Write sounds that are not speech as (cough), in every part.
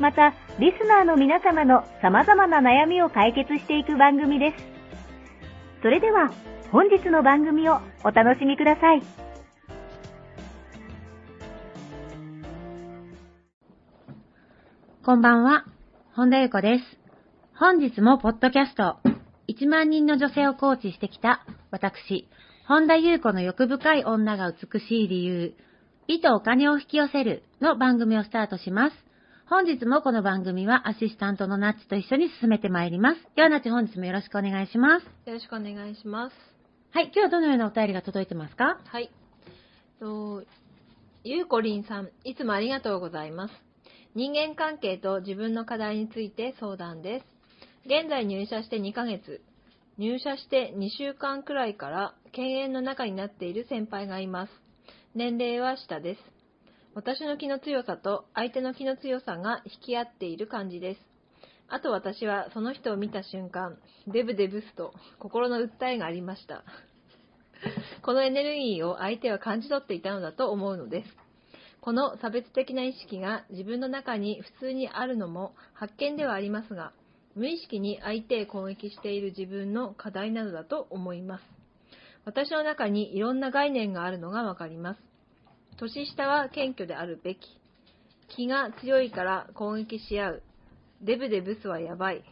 また、リスナーの皆様の様々な悩みを解決していく番組です。それでは、本日の番組をお楽しみください。こんばんは、本田由子です。本日もポッドキャスト、1万人の女性をコーチしてきた私、本田優子の欲深い女が美しい理由、美とお金を引き寄せるの番組をスタートします。本日もこの番組はアシスタントのナッチと一緒に進めてまいります。ではナッチ本日もよろしくお願いします。よろしくお願いします。はい、今日はどのようなお便りが届いてますか？はい。と、ゆうこりんさん、いつもありがとうございます。人間関係と自分の課題について相談です。現在入社して2ヶ月、入社して2週間くらいから犬猿の中になっている先輩がいます。年齢は下です。私の気の強さと相手の気の強さが引き合っている感じです。あと私はその人を見た瞬間、デブデブスと心の訴えがありました。(laughs) このエネルギーを相手は感じ取っていたのだと思うのです。この差別的な意識が自分の中に普通にあるのも発見ではありますが、無意識に相手へ攻撃している自分の課題などだと思います。私の中にいろんな概念があるのがわかります。年下は謙虚であるべき。気が強いから攻撃し合う。デブでブスはやばい。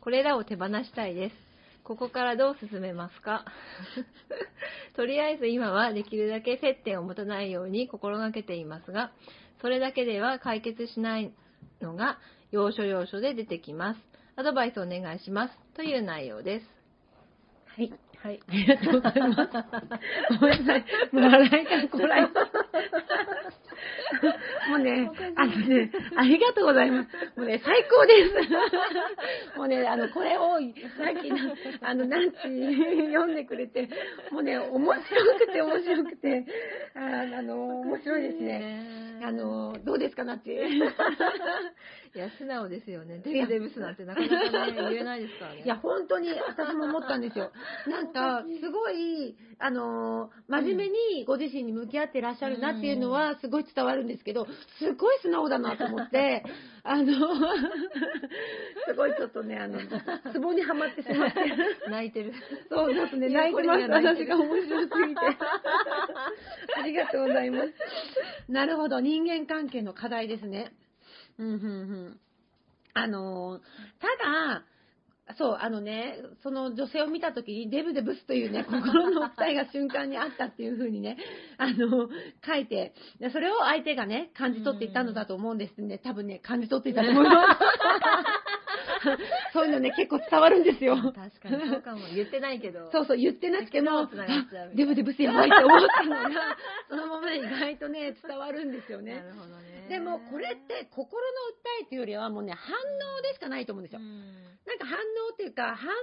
これらを手放したいです。ここからどう進めますか？(laughs) とりあえず今はできるだけ接点を持たないように心がけていますが、それだけでは解決しないのが要所要所で出てきます。アドバイスお願いします。という内容です。はい。はい。ありがとうございます。ごめんなさい。もう笑いがこらえもうね、あのね、ありがとうございます。もうね、最高です。もうね、あの、これを、さっきの、あの、ナンチ読んでくれて、もうね、面白くて面白くて、ああの、面白いですね。あの、どうですかなって。いや、素直ですよね。デブデブスなんてなかなかね、(laughs) 言えないですからね。いや、本当に私も思ったんですよ。なんか、すごい、あの、真面目にご自身に向き合ってらっしゃるなっていうのは、すごい伝わるんですけど、すごい素直だなと思って、(laughs) あの、すごいちょっとね、あの、ツボにはまってしまって。泣いてる。そう、ですね、泣いてます。私が面白すぎて。(laughs) ありがとうございます。なるほど、人間関係の課題ですね。うん、うん、うん。あの、ただ、そう、あのね、その女性を見たときに、デブデブスというね、(laughs) 心の二人が瞬間にあったっていうふうにね、あの、書いて、それを相手がね、感じ取っていたのだと思うんですね。多分ね、感じ取っていたと思います。(laughs) (laughs) そういうのね、結構伝わるんですよ。確かに、そうかも。言ってないけど。そうそう、言ってなくても、デブデブスやばいって思ったのが、(laughs) そのまま意外とね、伝わるんですよね。なるほどね。でも、これって心の訴えというよりはもうね、反応でしかないと思うんですよ。なんか反応っていうか、反応で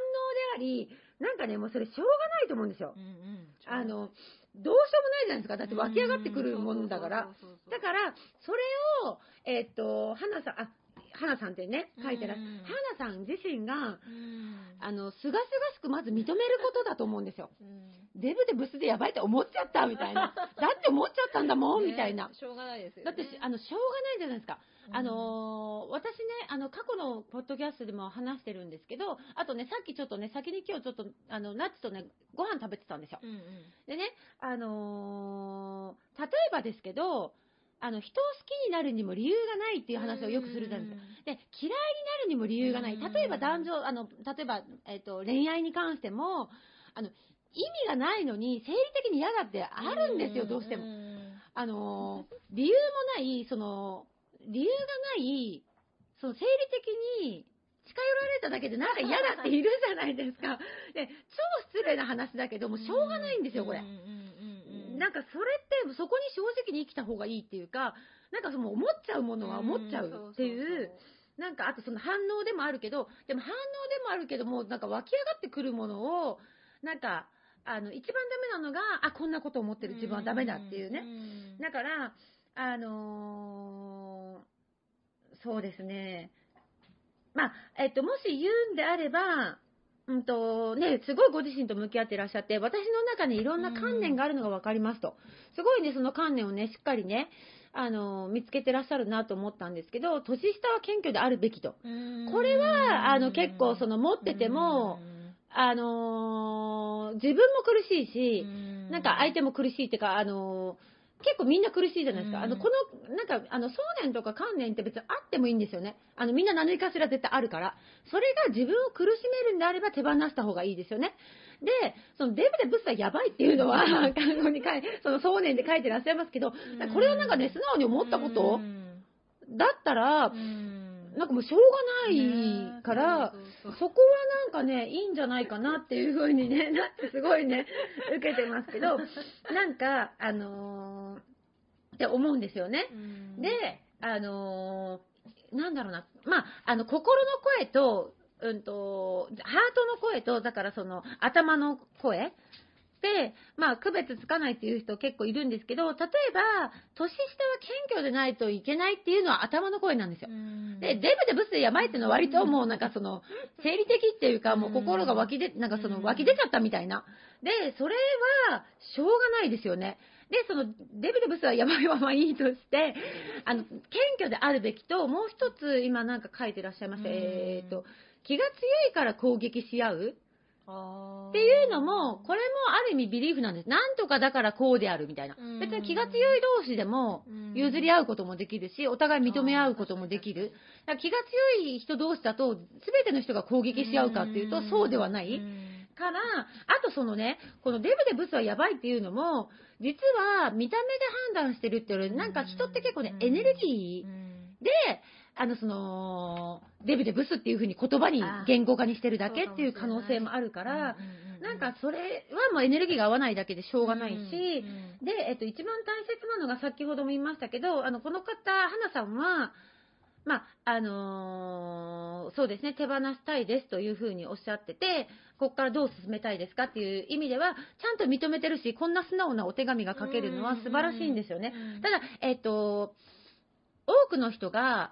あり、なんかね、もうそれしょうがないと思うんですよ。うんうん、あの、どうしようもないじゃないですか。だって湧き上がってくるもんだから。だから、それを、えー、っと、花さん、あ、花さんってね、書いてらっしゃる。花さん自身が、あの、すがすがしくまず認めることだと思うんですよ。デブでブスでやばいって思っちゃったみたいな。(laughs) だって思っちゃったんだもん、みたいな。しょうがないですよ、だって、あの、しょうがないじゃないですか。あのー、私ね、あの、過去のポッドキャストでも話してるんですけど、あとね、さっきちょっとね、先に今日ちょっと、あの、ナッチとね、ご飯食べてたんですよ。うんうん、でね、あのー、例えばですけど、あの、人を好きになるにも理由がないっていう話をよくするじゃないですか。で、嫌いになるにも理由がない。例えば男女、あの、例えば、えっ、ー、と、恋愛に関しても、あの、意味がないのに、生理的に嫌だってあるんですよ、どうしても。あの、理由もない、その、理由がない、その生理的に近寄られただけでなんか嫌だっているじゃないですか。で、超失礼な話だけども、しょうがないんですよ、これ。なんかそれってそこに正直に生きた方がいいっていうか、なんかその思っちゃうものは思っちゃうっていう、なんかあとその反応でもあるけど、でも反応でもあるけども、なんか湧き上がってくるものを、なんか、あの、一番ダメなのが、あ、こんなこと思ってる自分はダメだっていうね。だから、あのー、そうですね。まあ、えっと、もし言うんであれば、うんとね、すごいご自身と向き合ってらっしゃって、私の中にいろんな観念があるのが分かりますと。すごいね、その観念をね、しっかりね、あの、見つけてらっしゃるなと思ったんですけど、年下は謙虚であるべきと。これは、あの、結構、その、持ってても、あのー、自分も苦しいし、なんか相手も苦しいっていうか、あのー結構みんな苦しいじゃないですか。あの、この、なんか、あの、想念とか観念って別にあってもいいんですよね。あの、みんな何かしら絶対あるから。それが自分を苦しめるんであれば手放した方がいいですよね。で、そのデブでブスはやばいっていうのは、看護に書いその想念で書いてらっしゃいますけど、これをなんかね、素直に思ったことだったら、なんかもうしょうがないから、そこはなんかね、いいんじゃないかなっていう風にね、(laughs) なってすごいね、受けてますけど、(laughs) なんか、あのー、って思うんですよね。で、あのー、なんだろうな、まあ、あの、心の声と、うんと、ハートの声と、だからその、頭の声で、まあ、区別つかないっていう人結構いるんですけど、例えば、年下は謙虚でないといけないっていうのは頭の声なんですよ。で、デブでブスでやばいっていうのは割ともうなんかその、生理的っていうか、もう心が湧き出、なんかその湧き出ちゃったみたいな。で、それは、しょうがないですよね。で、その、デブでブスはやばいままいいとして、あの、謙虚であるべきと、もう一つ今なんか書いてらっしゃいました。えっ、ー、と、気が強いから攻撃し合う。っていうのも、これもある意味ビリーフなんです。なんとかだからこうであるみたいな。別に気が強い同士でも譲り合うこともできるし、お互い認め合うこともできる。だから気が強い人同士だと、全ての人が攻撃し合うかっていうと、そうではない。から、あとそのね、このデブでブスはやばいっていうのも、実は見た目で判断してるっていうより、なんか人って結構ね、エネルギーで、あの、その、デブでブスっていう風に言葉に言語化にしてるだけっていう可能性もあるから、なんかそれはもうエネルギーが合わないだけでしょうがないし、で、えっと、一番大切なのが先ほども言いましたけど、あの、この方、花さんは、まあ、あのー、そうですね、手放したいですというふうにおっしゃってて、ここからどう進めたいですかっていう意味では、ちゃんと認めてるし、こんな素直なお手紙が書けるのは素晴らしいんですよね。ただ、えっ、と、多くの人が、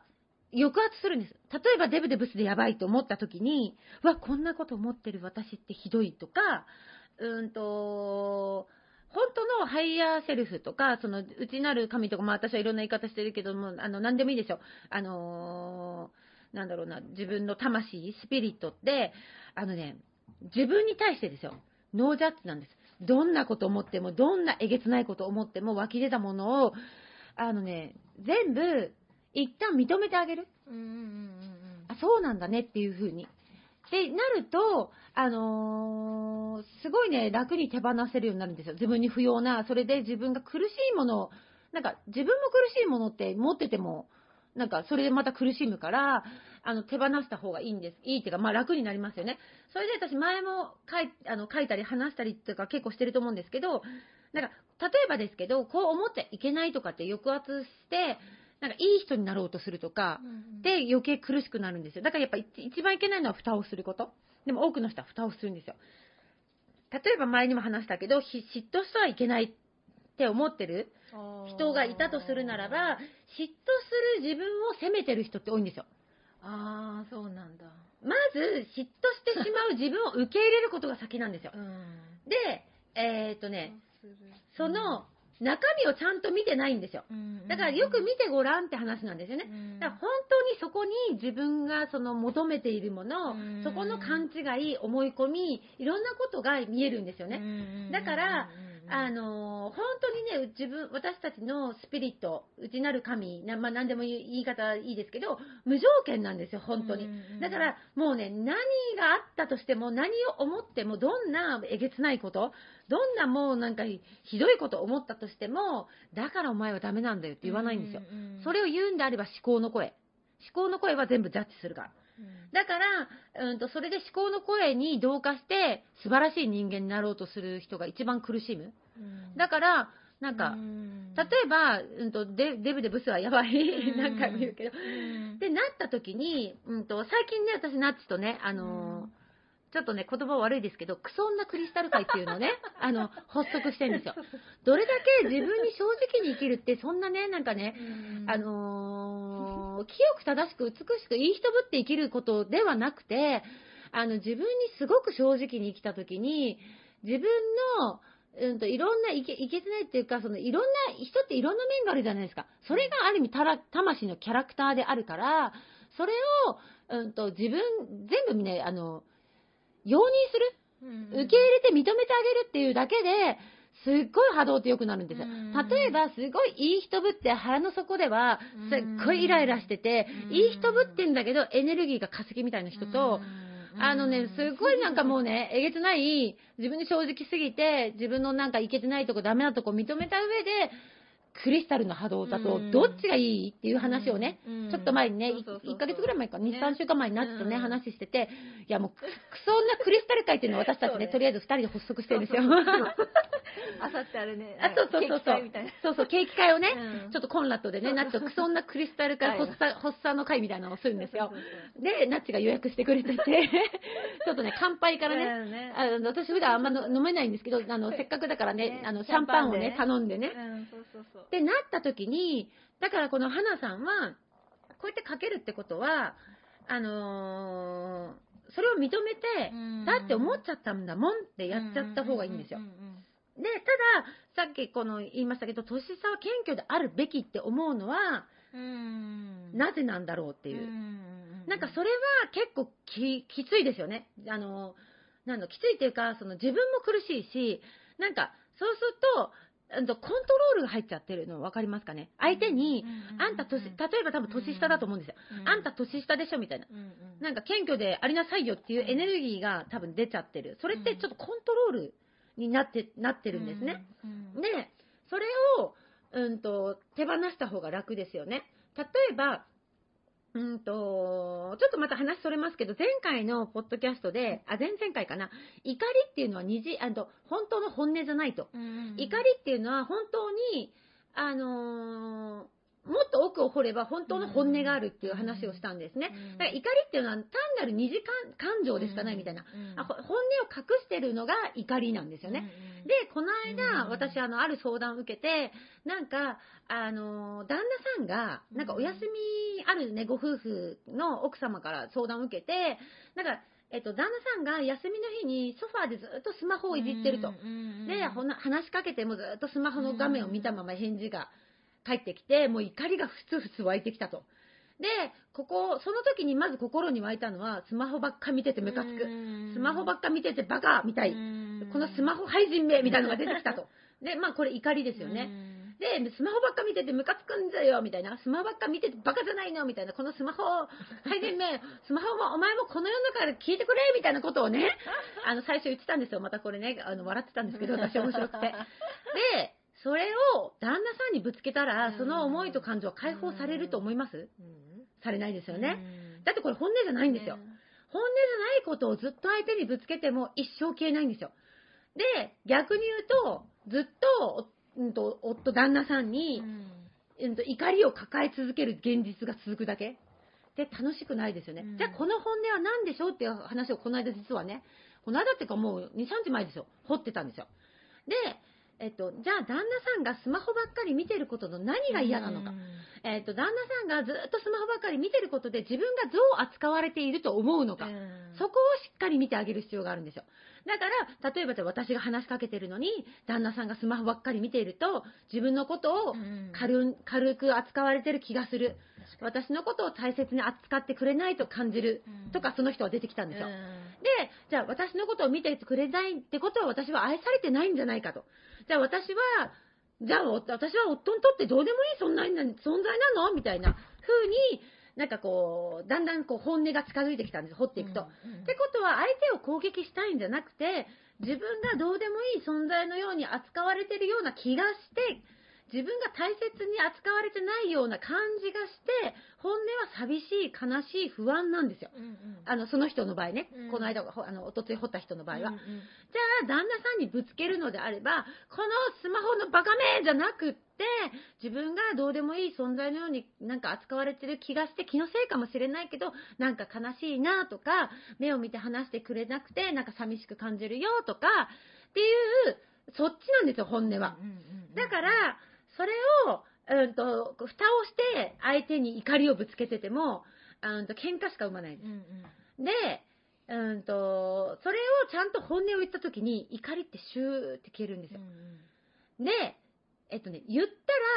抑圧するんです。例えばデブデブスでやばいと思った時に、わ、こんなこと思ってる私ってひどいとか、うんと、本当のハイヤーセルフとか、その内なる神とか、まあ私はいろんな言い方してるけども、あの、何でもいいですよ。あのー、なんだろうな、自分の魂、スピリットって、あのね、自分に対してですよ。ノージャッジなんです。どんなこと思っても、どんなえげつないこと思っても、湧き出たものを、あのね、全部一旦認めてあげる。うんうんうんうん、あ、そうなんだねっていう風に。で、なると、あのー、すごいね、楽に手放せるようになるんですよ。自分に不要な、それで自分が苦しいものを、なんか自分も苦しいものって持ってても、なんかそれでまた苦しむから、あの、手放した方がいいんです。いいっていうか、まあ楽になりますよね。それで私前も書いあの書いたり話したりとか結構してると思うんですけど、なんか、例えばですけど、こう思っていけないとかって抑圧して、なんかいい人になろうとするとか、で余計苦しくなるんですよ。だからやっぱ一番いけないのは蓋をすること。でも多くの人は蓋をするんですよ。例えば前にも話したけど、嫉妬してはいけないって思ってる人がいたとするならば、嫉妬する自分を責めてる人って多いんですよ。ああ、そうなんだ。まず、嫉妬してしまう自分を受け入れることが先なんですよ。(laughs) うん、で、えー、っとね、その、中身をちゃんと見てないんですよ。だからよく見てごらんって話なんですよね。だから本当にそこに自分がその求めているもの、そこの勘違い、思い込み、いろんなことが見えるんですよね。だから、あの、本当にね、自分、私たちのスピリット、内なる神、なまあ、何でも言い方いいですけど、無条件なんですよ、本当に。だから、もうね、何があったとしても、何を思っても、どんなえげつないこと、どんなもうなんかひどいこと思ったとしても、だからお前はダメなんだよって言わないんですよ。それを言うんであれば思考の声。思考の声は全部ジャッジするから。だから、うんと、それで思考の声に同化して、素晴らしい人間になろうとする人が一番苦しむ。だから、なんか、例えば、うんと、デデブでブスはやばい、何回も言うけど、で、なった時に、うんと、最近ね、私、ナッチとね、あのーちょっとね、言葉悪いですけど、クソ女クリスタル界っていうのをね、(laughs) あの、発足してるんですよ。どれだけ自分に正直に生きるって、そんなね、なんかね、あのー、清く正しく美しくいい人ぶって生きることではなくて、あの、自分にすごく正直に生きたときに、自分の、うんと、いろんないけ、いけてないっていうか、その、いろんな、人っていろんな面があるじゃないですか。それがある意味、たら、魂のキャラクターであるから、それを、うんと、自分、全部ね、あの、容認する、受け入れて認めてあげるっていうだけで、すっごい波動って良くなるんですよ。例えば、すごいいい人ぶって腹の底では、すっごいイライラしてて、いい人ぶってんだけど、エネルギーが化石みたいな人と、あのね、すごいなんかもうね、えげつない、自分に正直すぎて、自分のなんかいけてないとこ、ダメなとこ認めた上で、クリスタルの波動だと、どっちがいいっていう話をね、ちょっと前にね、1ヶ月ぐらい前か、2、3週間前になってとね、話してて、いやもう、くそんなクリスタル界っていうのを私たちね、とりあえず2人で発足してるんですよ。あさってあれね、(laughs) あ、そうそうそう。そう。そうそう、ケーキ会をね、ちょっとコンラットでね、ナッチとクソンなクリスタル会、発作の会みたいなのをするんですよ。で、ナッチが予約してくれてて、(laughs) ちょっとね、乾杯からね、あの私普段あんま飲めないんですけど、あの、せっかくだからね、あの、シャンパンをね、頼んでね。ってなった時に、だからこの花さんは、こうやってかけるってことは、あのー、それを認めて、だって思っちゃったんだもんってやっちゃった方がいいんですよ。で、ただ、さっきこの言いましたけど、年差は謙虚であるべきって思うのは、なぜなんだろうっていう。なんかそれは結構ききついですよね。あの、なんきついっていうか、その自分も苦しいし、なんか、そうすると、コントロールが入っちゃってるの分かりますかね？相手に、あんた年、例えば多分年下だと思うんですよ。あんた年下でしょみたいな。なんか謙虚でありなさいよっていうエネルギーが多分出ちゃってる。それってちょっとコントロールになって、なってるんですね。で、それを、うんと、手放した方が楽ですよね。例えば、うんと、ちょっとまた話それますけど、前回のポッドキャストで、あ、前々回かな、怒りっていうのは虹、あの、本当の本音じゃないと。怒りっていうのは本当に、あのーもっと奥を掘れば本当の本音があるっていう話をしたんですね。だから怒りっていうのは単なる二次感情でしかないみたいな。あ本音を隠してるのが怒りなんですよね。で、この間、私、あの、ある相談を受けて、なんか、あの、旦那さんが、なんかお休みあるね、ご夫婦の奥様から相談を受けて、なんか、えっと、旦那さんが休みの日にソファーでずっとスマホをいじってると。で、話しかけてもずっとスマホの画面を見たまま返事が帰ってきて、もう怒りがふつふつ湧いてきたと。で、ここ、その時にまず心に湧いたのは、スマホばっか見ててムカつく。スマホばっか見ててバカみたい。このスマホ廃人名みたいなのが出てきたと。(laughs) で、まあこれ怒りですよね。で、スマホばっか見ててムカつくんだよ、みたいな。スマホばっか見ててバカじゃないのみたいな。このスマホ、廃人名、(laughs) スマホもお前もこの世の中で聞いてくれみたいなことをね、あの、最初言ってたんですよ。またこれね、あの、笑ってたんですけど、私面白くて。で、それを旦那さんにぶつけたら、その思いと感情は解放されると思います、されないですよね。だってこれ本音じゃないんですよ。本音じゃないことをずっと相手にぶつけても一生消えないんですよ。で、逆に言うと、ずっと、うんと、夫、旦那さんに、うんと、怒りを抱え続ける現実が続くだけ。で、楽しくないですよね。じゃあ、この本音は何でしょうっていう話をこの間実はね、この間っていうかもう2、3時前ですよ。掘ってたんですよ。で、えっと、じゃあ旦那さんがスマホばっかり見てることの何が嫌なのか。えっと、旦那さんがずっとスマホばっかり見てることで自分がどう扱われていると思うのか。そこをしっかり見てあげる必要があるんですよ。だから、例えば私が話しかけてるのに、旦那さんがスマホばっかり見ていると、自分のことを軽軽く扱われてる気がする。私のことを大切に扱ってくれないと感じる。とか、その人は出てきたんですよ。で、じゃあ私のことを見てくれないってことは私は愛されてないんじゃないかと。じゃあ私は、じゃあ私は夫にとってどうでもいい存在な存在なのみたいな風に、なんかこう、だんだんこう本音が近づいてきたんです、掘っていくと。うんうん、ってことは、相手を攻撃したいんじゃなくて、自分がどうでもいい存在のように扱われてるような気がして、自分が大切に扱われてないような感じがして、本音は寂しい、悲しい、不安なんですよ。うんうん、あの、その人の場合ね、うん、この間、あの、おとつい掘った人の場合は。うんうん、じゃあ、旦那さんにぶつけるのであれば、このスマホのバカめじゃなくって、自分がどうでもいい存在のようになんか扱われてる気がして気のせいかもしれないけど、なんか悲しいなとか、目を見て話してくれなくて、なんか寂しく感じるよとか、っていう、そっちなんですよ、本音は。だから、それを、うんと、蓋をして相手に怒りをぶつけてても、うんと、喧嘩しか生まないんです。うんうん、で、うんと、それをちゃんと本音を言った時に怒りってシューって消えるんですよ。うんうん、で、えっとね、言っ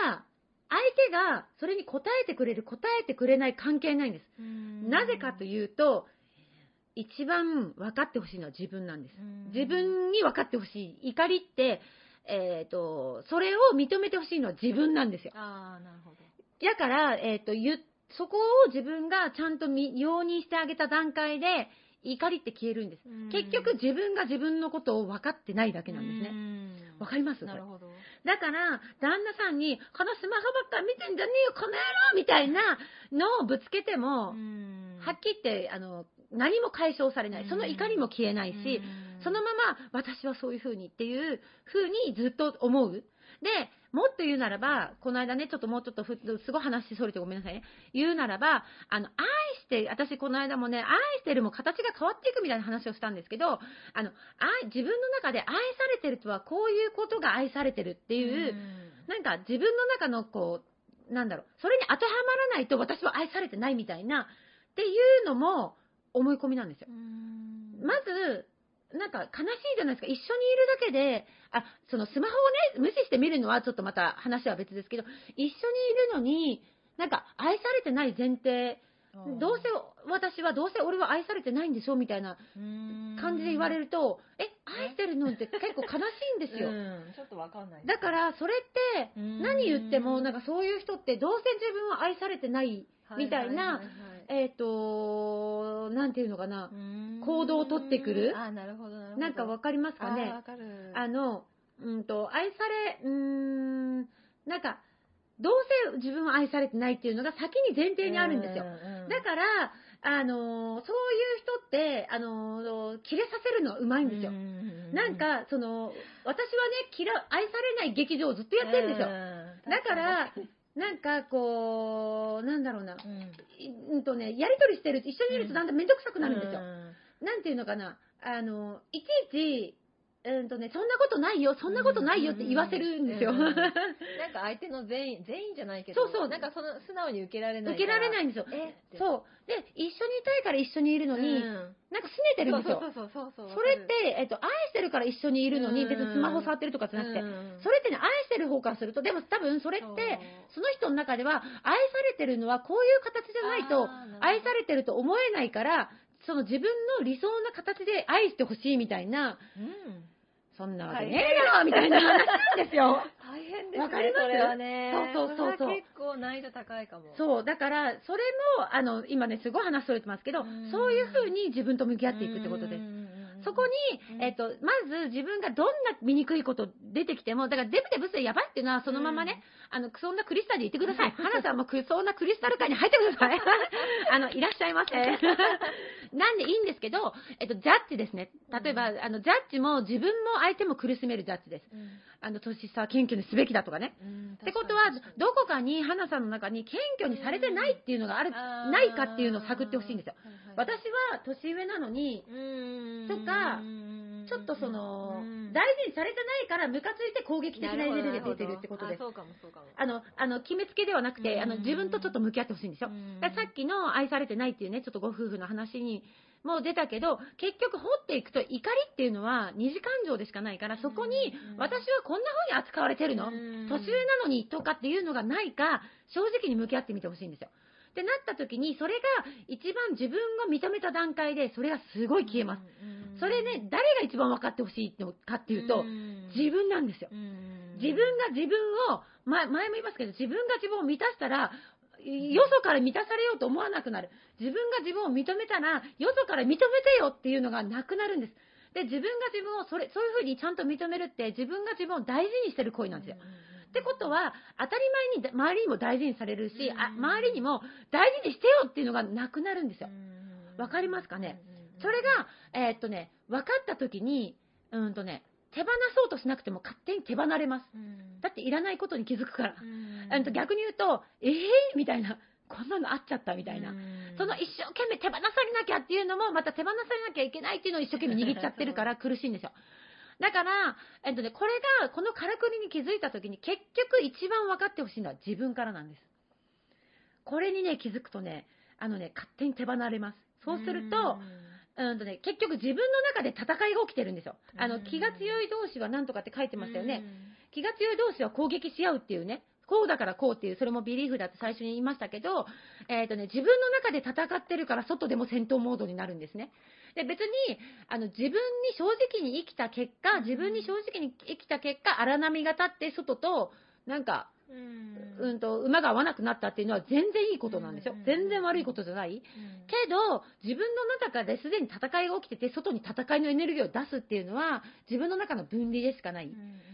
たら、相手がそれに答えてくれる、答えてくれない関係ないんです。なぜかというと、一番分かってほしいのは自分なんです。自分に分かってほしい。怒りって、えっ、ー、と、それを認めてほしいのは自分なんですよ。ああ、なるほど。だから、えっ、ー、と、ゆ、そこを自分がちゃんと容認してあげた段階で、怒りって消えるんです。結局自分が自分のことを分かってないだけなんですね。わかります？なるほど。だから、旦那さんに、このスマホばっか見てんじゃねえよ、この野郎みたいなのをぶつけても、はっきり言って、あの、何も解消されない。その怒りも消えないし、そのまま私はそういう風にっていう風にずっと思う。で、もっと言うならば、この間ね、ちょっともうちょっとふすごい話それてごめんなさいね。言うならば、あの、愛して、私この間もね、愛してるも形が変わっていくみたいな話をしたんですけど、あの、愛、自分の中で愛されてるとはこういうことが愛されてるっていう、うなんか自分の中のこう、なんだろう、それに当てはまらないと私は愛されてないみたいな、っていうのも思い込みなんですよ。まず、なんか悲しいじゃないですか。一緒にいるだけで、あ、そのスマホをね、無視して見るのはちょっとまた話は別ですけど、一緒にいるのに、なんか愛されてない前提、どうせ私はどうせ俺は愛されてないんでしょみたいな感じで言われると、え、愛してるのって結構悲しいんですよ。ちょっとわかんない。だからそれって何言ってもなんかそういう人ってどうせ自分は愛されてないみたいな、えっ、と、なんていうのかな、行動をとってくる。あ、なるほど、なるほど。なんかわかりますかね？わかる。あの、うんと、愛され、うーん、なんか、どうせ自分は愛されてないっていうのが先に前提にあるんですよ。だから、あの、そういう人って、あの、キレさせるのはうまいんですよ。なんか、その、私はね、嫌、愛されない劇場をずっとやってるんですよ。だから、なんかこう、なんだろうな、うん、うんとね、やりとりしてる、一緒にいるとだんだん。めんどくさくなるんですよ。うん、なんていうのかな、あの、いちいち、うんとね、そんなことないよ、そんなことないよって言わせるんですよ。(laughs) なんか相手の全員、全員じゃないけど、そうそう。なんかその素直に受けられない。受けられないんですよ。えそう。で、一緒にいたいから一緒にいるのに、うん、なんか拗ねてるんですよ。そうそうそうそうそれって、えっと、愛してるから一緒にいるのに、別にスマホ触ってるとかじゃなくて、それってね、愛してる方からすると、でも多分それって、その人の中では、愛されてるのはこういう形じゃないと、愛されてると思えないから、その自分の理想な形で愛してほしいみたいな、うんそんなわけねえだろみたいな話なんですよ。(laughs) 大変ですね。わかります？それはね。そうそうそうそう。結構難易度高いかも。そう、だから、それも、あの、今ね、すごい話それてますけど、そういうふうに自分と向き合っていくってことです。そこに、えっ、ー、と、まず自分がどんな醜いこと出てきても、だからデブデブスやばいっていうのはそのままね、あの、そんなクリスタルで言ってください。花さんもそんなクリスタル界に入ってください。(laughs) あの、いらっしゃいませ。(laughs) なんでいいんですけど、えっと、ジャッジですね。例えば、あの、ジャッジも自分も相手も苦しめるジャッジです。うんあの、年下は謙虚にすべきだとかね。ってことは、どこかに、花さんの中に謙虚にされてないっていうのがある、ないかっていうのを探ってほしいんですよ。私は年上なのに、とか、ちょっとその、大事にされてないから、ムカついて攻撃的なエネルギーが出てるってことです。そうかもそうかも。あの、あの、決めつけではなくて、あの、自分とちょっと向き合ってほしいんですよ。さっきの愛されてないっていうね、ちょっとご夫婦の話に、もう出たけど、結局掘っていくと怒りっていうのは二次感情でしかないから、そこに私はこんな風に扱われてるの？年上なのにとかっていうのがないか、正直に向き合ってみてほしいんですよ。ってなった時に、それが一番自分が認めた段階で、それがすごい消えます。それね、誰が一番分かってほしいのかっていうと、自分なんですよ。自分が自分を、前も言いますけど、自分が自分を満たしたら、よそから満たされようと思わなくなる。自分が自分を認めたら、よそから認めてよっていうのがなくなるんです。で、自分が自分をそれ、そういうふうにちゃんと認めるって、自分が自分を大事にしてる行為なんですよ。ってことは、当たり前に周りにも大事にされるし、あ周りにも大事にしてよっていうのがなくなるんですよ。わかりますかね？それが、えー、っとね、分かった時に、うんとね、手放そうとしなくても勝手に手放れます。だっていらないことに気づくから。うんと逆に言うと、ええー、みたいな。こんなのあっちゃったみたいな。その一生懸命手放されなきゃっていうのも、また手放されなきゃいけないっていうのを一生懸命握っちゃってるから苦しいんですよ。だから、えっとね、これが、このからくりに気づいた時に結局一番分かってほしいのは自分からなんです。これにね、気づくとね、あのね、勝手に手放れます。そうすると、うんとね、結局自分の中で戦いが起きてるんですよ。あの、気が強い同士は何とかって書いてましたよね。気が強い同士は攻撃し合うっていうね。こうだからこうっていう、それもビリーフだって最初に言いましたけど、えっ、ー、とね、自分の中で戦ってるから外でも戦闘モードになるんですね。で、別に、あの、自分に正直に生きた結果、自分に正直に生きた結果、荒波が立って外と、なんか、うんと、馬が合わなくなったっていうのは全然いいことなんですよ。全然悪いことじゃない？けど、自分の中ですでに戦いが起きてて、外に戦いのエネルギーを出すっていうのは、自分の中の分離でしかない。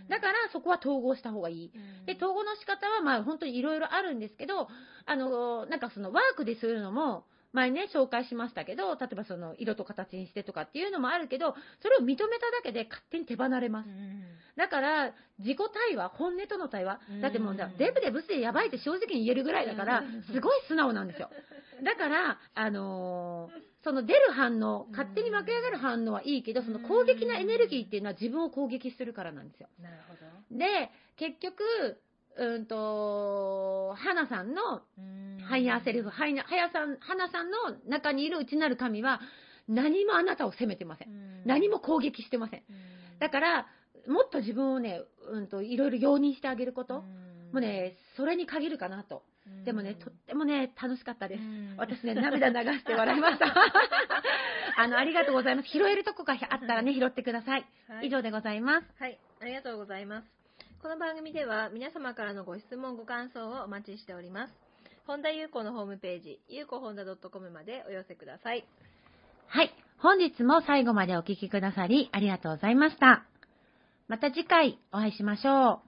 だから、そこは統合した方がいい。で、統合の仕方は、まあ、本当にいろいろあるんですけど、あの、なんかそのワークでするのも、前ね、紹介しましたけど、例えばその色と形にしてとかっていうのもあるけど、それを認めただけで勝手に手離れます。だから、自己対話、本音との対話、だってもう、デブでブスでやばいって正直に言えるぐらいだから、すごい素直なんですよ。だから、あのー、その出る反応、勝手に湧き上がる反応はいいけど、その攻撃なエネルギーっていうのは自分を攻撃するからなんですよ。なるほど。で、結局、うんと、花さんの、ハイヤーセルフ、ハイヤさん、花さんの中にいる内なる神は、何もあなたを責めてません。何も攻撃してません。だから、もっと自分をね、うんと、いろいろ容認してあげること、もうね、それに限るかなと。でもね、とってもね、楽しかったです。私ね、涙流して笑いました。(laughs) あの、ありがとうございます。拾えるとこがあったらね、拾ってください。はい、以上でございます。はい、ありがとうございます。この番組では皆様からのご質問、ご感想をお待ちしております。本田裕子のホームページ、ゆうこほんだ .com までお寄せください。はい。本日も最後までお聴きくださりありがとうございました。また次回お会いしましょう。